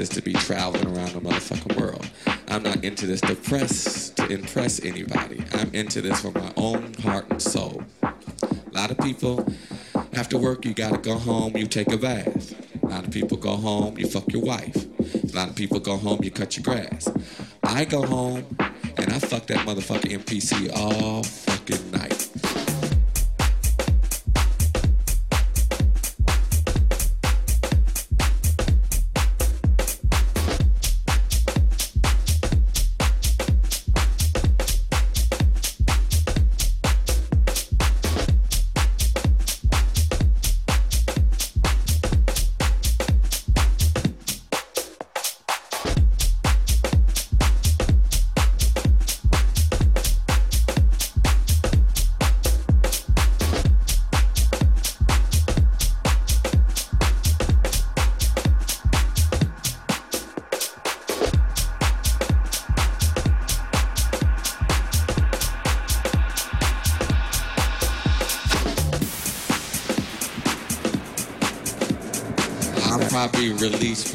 this to be traveling around the motherfucking world. I'm not into this to press to impress anybody. I'm into this for my own heart and soul. A lot of people, after work, you gotta go home, you take a bath. A lot of people go home, you fuck your wife. A lot of people go home, you cut your grass. I go home and I fuck that motherfucking MPC all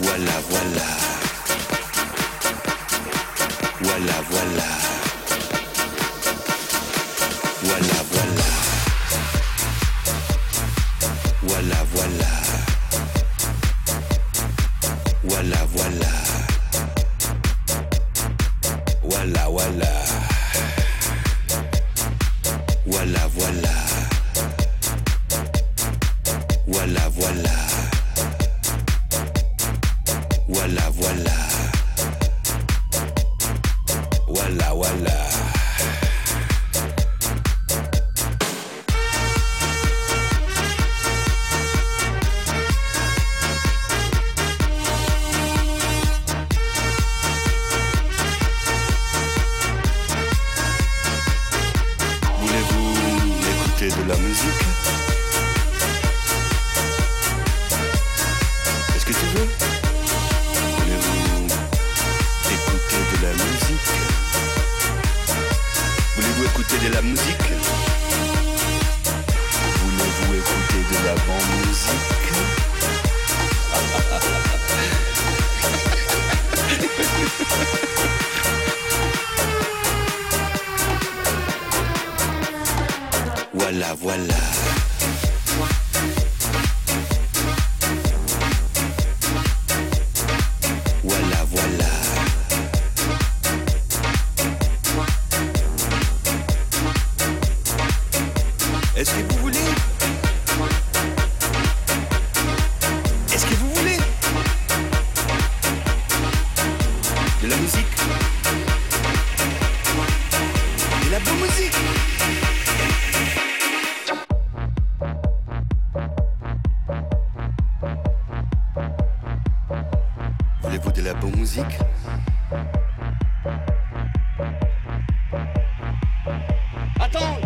voilà, voilà. Voulez-vous de la bonne musique? Attends,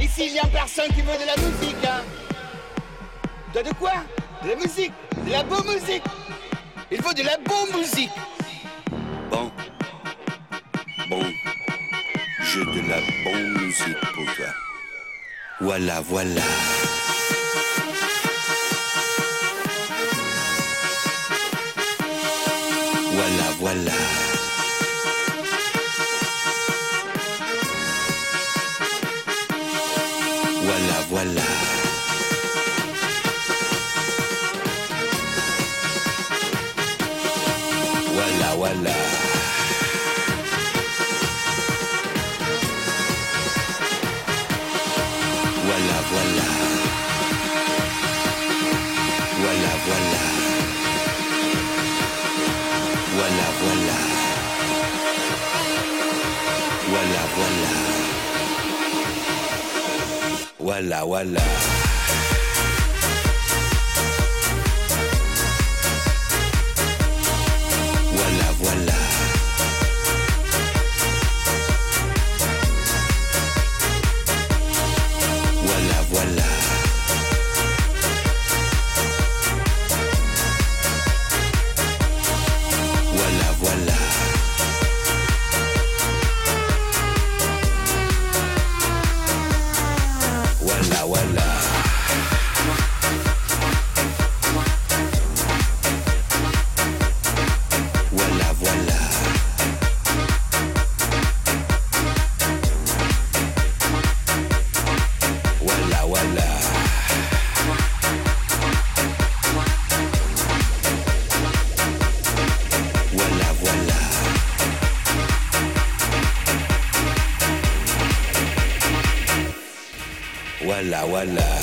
ici il y a personne qui veut de la musique. Hein. De, de quoi? De la musique, de la bonne musique. Il faut de la bonne musique. Bon, bon, j'ai de la bonne musique pour toi. Voilà, voilà. voilà, voilà. walla